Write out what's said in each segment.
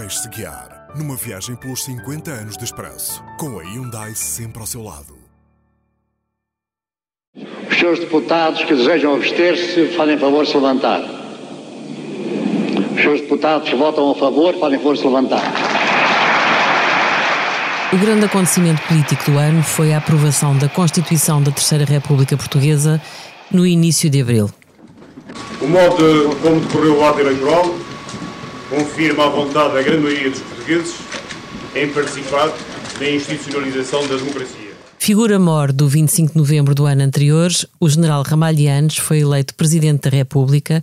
Deixe-se guiar numa viagem pelos 50 anos de expresso, com a Hyundai sempre ao seu lado. Os senhores deputados que desejam abster-se, fazem favor de se levantar. Os senhores deputados que votam a favor, fazem favor de se levantar. O grande acontecimento político do ano foi a aprovação da Constituição da Terceira República Portuguesa no início de abril. O modo como decorreu o ato eleitoral confirma a vontade da grande maioria dos portugueses em participar na institucionalização da democracia. Figura mor do 25 de novembro do ano anterior, o general Ramalhianes foi eleito Presidente da República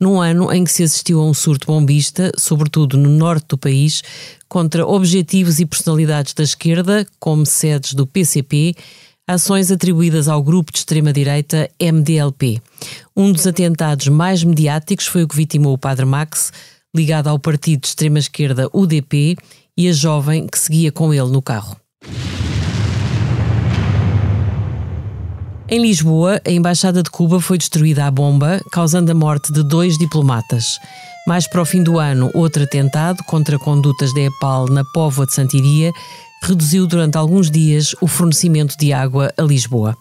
num ano em que se assistiu a um surto bombista, sobretudo no norte do país, contra objetivos e personalidades da esquerda, como sedes do PCP, ações atribuídas ao grupo de extrema-direita MDLP. Um dos atentados mais mediáticos foi o que vitimou o Padre Max, ligado ao partido de extrema-esquerda UDP, e a jovem que seguia com ele no carro. Em Lisboa, a Embaixada de Cuba foi destruída à bomba, causando a morte de dois diplomatas. Mais para o fim do ano, outro atentado contra condutas da EPAL na Póvoa de Santiria reduziu durante alguns dias o fornecimento de água a Lisboa.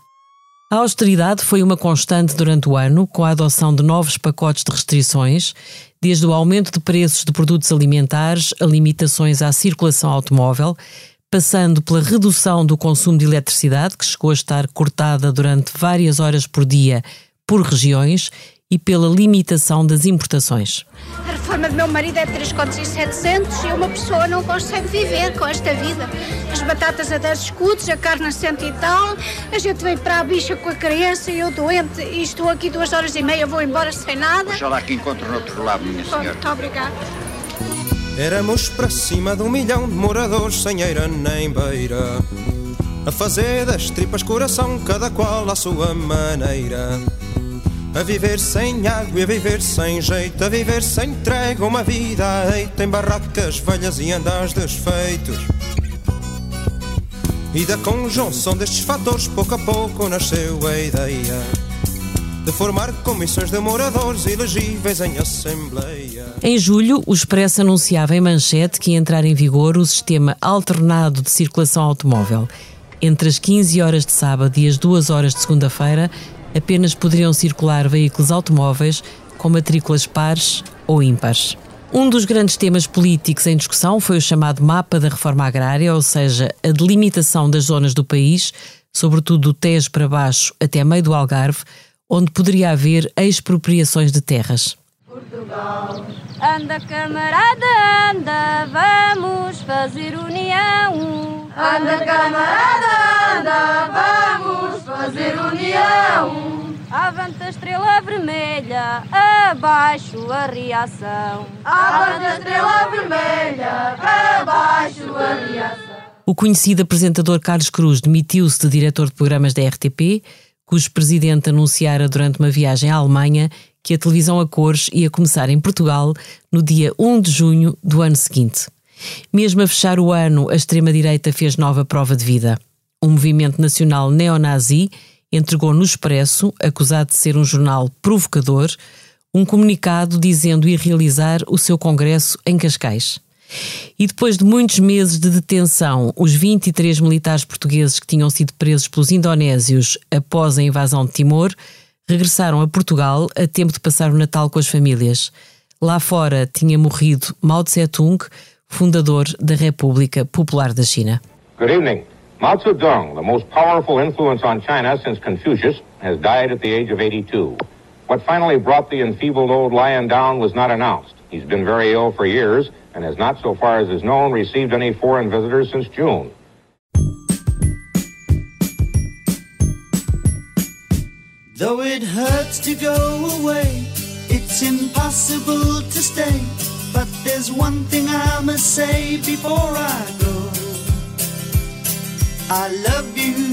A austeridade foi uma constante durante o ano, com a adoção de novos pacotes de restrições, desde o aumento de preços de produtos alimentares a limitações à circulação automóvel, passando pela redução do consumo de eletricidade, que chegou a estar cortada durante várias horas por dia por regiões, e pela limitação das importações. A reforma do meu marido é 3 contos e 700 e uma pessoa não consegue viver com esta vida. As batatas a 10 escudos, a carne a cento e tal, a gente vem para a bicha com a criança e eu doente e estou aqui duas horas e meia, vou embora sem nada. Oxalá que encontro no outro lado, minha senhora. Muito obrigada. Éramos para cima de um milhão de moradores sem eira nem beira A fazer das tripas coração, cada qual à sua maneira a viver sem água e a viver sem jeito A viver sem trégua, uma vida eita Em barracas velhas e andares desfeitos E da conjunção destes fatores Pouco a pouco nasceu a ideia de formar comissões de moradores elegíveis em assembleia. Em julho, o Expresso anunciava em manchete que ia entrar em vigor o sistema alternado de circulação automóvel. Entre as 15 horas de sábado e as 2 horas de segunda-feira, apenas poderiam circular veículos automóveis com matrículas pares ou ímpares. Um dos grandes temas políticos em discussão foi o chamado mapa da reforma agrária, ou seja, a delimitação das zonas do país, sobretudo do Tejo para baixo até meio do Algarve, onde poderia haver expropriações de terras. Portugal. Anda, camarada, anda, vamos fazer união. Anda, camarada, Avante a estrela vermelha, abaixo a reação. Avante a estrela vermelha, abaixo a reação. O conhecido apresentador Carlos Cruz demitiu-se de diretor de programas da RTP cujo presidente anunciara durante uma viagem à Alemanha que a televisão a cores ia começar em Portugal no dia 1 de junho do ano seguinte. Mesmo a fechar o ano, a extrema-direita fez nova prova de vida. O movimento nacional neonazi entregou no Expresso, acusado de ser um jornal provocador, um comunicado dizendo ir realizar o seu congresso em Cascais. E depois de muitos meses de detenção, os 23 militares portugueses que tinham sido presos pelos indonésios após a invasão de Timor regressaram a Portugal a tempo de passar o Natal com as famílias. Lá fora tinha morrido Mao Tse-tung, fundador da República Popular da China. Good evening. Mao Zedong, the most powerful influence on China since Confucius, has died at the age of 82. What finally brought the enfeebled old lion down was not announced. He's been very ill for years and has not, so far as is known, received any foreign visitors since June. Though it hurts to go away, it's impossible to stay. But there's one thing I must say before I go. I love you.